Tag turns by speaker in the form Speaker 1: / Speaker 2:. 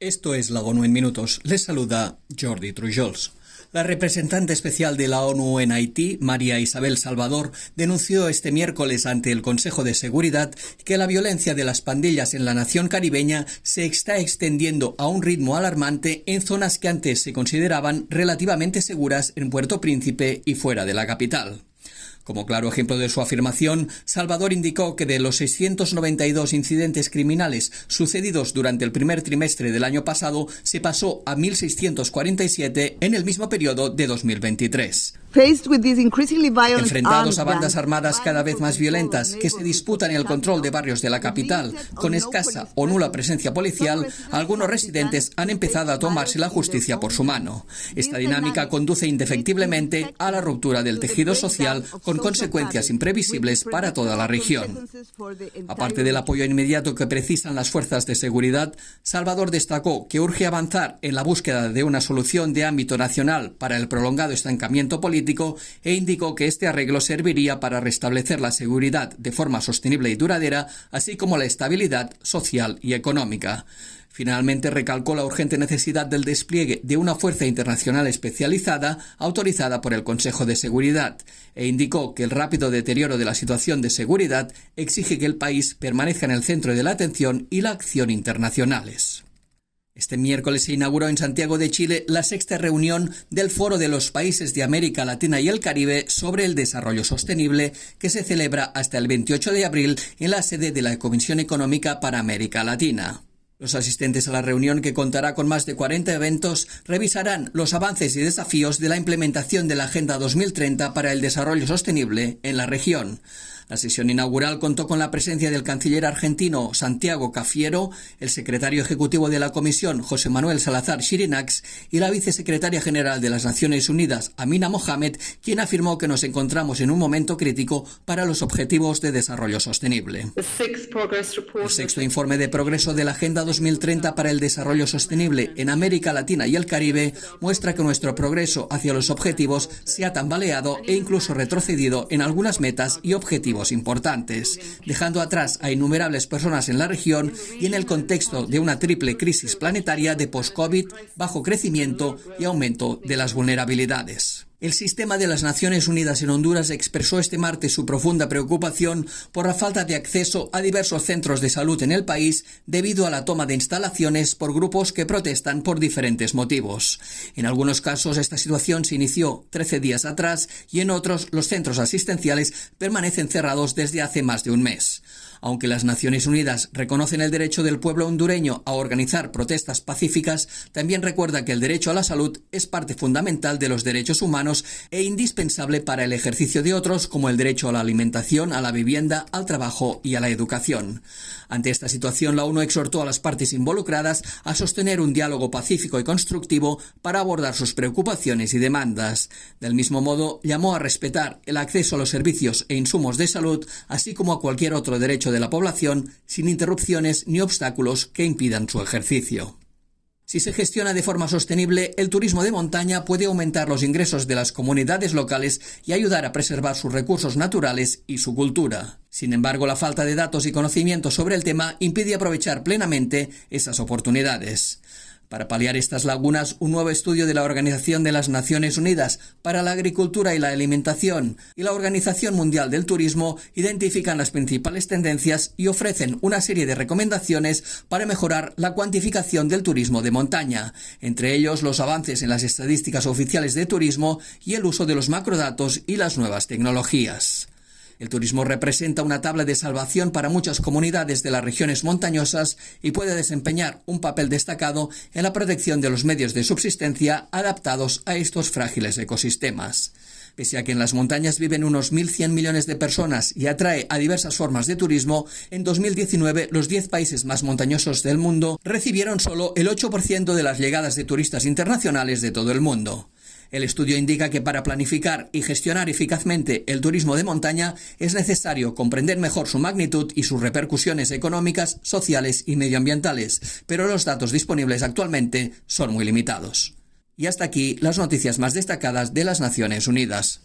Speaker 1: Esto es la ONU en minutos. Les saluda Jordi Trujols. La representante especial de la ONU en Haití, María Isabel Salvador, denunció este miércoles ante el Consejo de Seguridad que la violencia de las pandillas en la nación caribeña se está extendiendo a un ritmo alarmante en zonas que antes se consideraban relativamente seguras en Puerto Príncipe y fuera de la capital. Como claro ejemplo de su afirmación, Salvador indicó que de los 692 incidentes criminales sucedidos durante el primer trimestre del año pasado, se pasó a 1.647 en el mismo periodo de 2023. Enfrentados a bandas armadas cada vez más violentas que se disputan el control de barrios de la capital, con escasa o nula presencia policial, algunos residentes han empezado a tomarse la justicia por su mano. Esta dinámica conduce indefectiblemente a la ruptura del tejido social con consecuencias imprevisibles para toda la región. Aparte del apoyo inmediato que precisan las fuerzas de seguridad, Salvador destacó que urge avanzar en la búsqueda de una solución de ámbito nacional para el prolongado estancamiento político e indicó que este arreglo serviría para restablecer la seguridad de forma sostenible y duradera, así como la estabilidad social y económica. Finalmente recalcó la urgente necesidad del despliegue de una fuerza internacional especializada autorizada por el Consejo de Seguridad e indicó que el rápido deterioro de la situación de seguridad exige que el país permanezca en el centro de la atención y la acción internacionales. Este miércoles se inauguró en Santiago de Chile la sexta reunión del Foro de los Países de América Latina y el Caribe sobre el Desarrollo Sostenible, que se celebra hasta el 28 de abril en la sede de la Comisión Económica para América Latina. Los asistentes a la reunión, que contará con más de 40 eventos, revisarán los avances y desafíos de la implementación de la Agenda 2030 para el Desarrollo Sostenible en la región. La sesión inaugural contó con la presencia del canciller argentino Santiago Cafiero, el secretario ejecutivo de la Comisión José Manuel Salazar Shirinax y la vicesecretaria general de las Naciones Unidas Amina Mohamed, quien afirmó que nos encontramos en un momento crítico para los objetivos de desarrollo sostenible. El sexto informe de progreso de la Agenda 2030 para el Desarrollo Sostenible en América Latina y el Caribe muestra que nuestro progreso hacia los objetivos se ha tambaleado e incluso retrocedido en algunas metas y objetivos importantes, dejando atrás a innumerables personas en la región y en el contexto de una triple crisis planetaria de post-COVID, bajo crecimiento y aumento de las vulnerabilidades. El sistema de las Naciones Unidas en Honduras expresó este martes su profunda preocupación por la falta de acceso a diversos centros de salud en el país debido a la toma de instalaciones por grupos que protestan por diferentes motivos. En algunos casos esta situación se inició 13 días atrás y en otros los centros asistenciales permanecen cerrados desde hace más de un mes. Aunque las Naciones Unidas reconocen el derecho del pueblo hondureño a organizar protestas pacíficas, también recuerda que el derecho a la salud es parte fundamental de los derechos e indispensable para el ejercicio de otros como el derecho a la alimentación, a la vivienda, al trabajo y a la educación. Ante esta situación, la ONU exhortó a las partes involucradas a sostener un diálogo pacífico y constructivo para abordar sus preocupaciones y demandas. Del mismo modo, llamó a respetar el acceso a los servicios e insumos de salud, así como a cualquier otro derecho de la población sin interrupciones ni obstáculos que impidan su ejercicio. Si se gestiona de forma sostenible, el turismo de montaña puede aumentar los ingresos de las comunidades locales y ayudar a preservar sus recursos naturales y su cultura. Sin embargo, la falta de datos y conocimientos sobre el tema impide aprovechar plenamente esas oportunidades. Para paliar estas lagunas, un nuevo estudio de la Organización de las Naciones Unidas para la Agricultura y la Alimentación y la Organización Mundial del Turismo identifican las principales tendencias y ofrecen una serie de recomendaciones para mejorar la cuantificación del turismo de montaña, entre ellos los avances en las estadísticas oficiales de turismo y el uso de los macrodatos y las nuevas tecnologías. El turismo representa una tabla de salvación para muchas comunidades de las regiones montañosas y puede desempeñar un papel destacado en la protección de los medios de subsistencia adaptados a estos frágiles ecosistemas. Pese a que en las montañas viven unos 1.100 millones de personas y atrae a diversas formas de turismo, en 2019 los 10 países más montañosos del mundo recibieron solo el 8% de las llegadas de turistas internacionales de todo el mundo. El estudio indica que para planificar y gestionar eficazmente el turismo de montaña es necesario comprender mejor su magnitud y sus repercusiones económicas, sociales y medioambientales, pero los datos disponibles actualmente son muy limitados. Y hasta aquí las noticias más destacadas de las Naciones Unidas.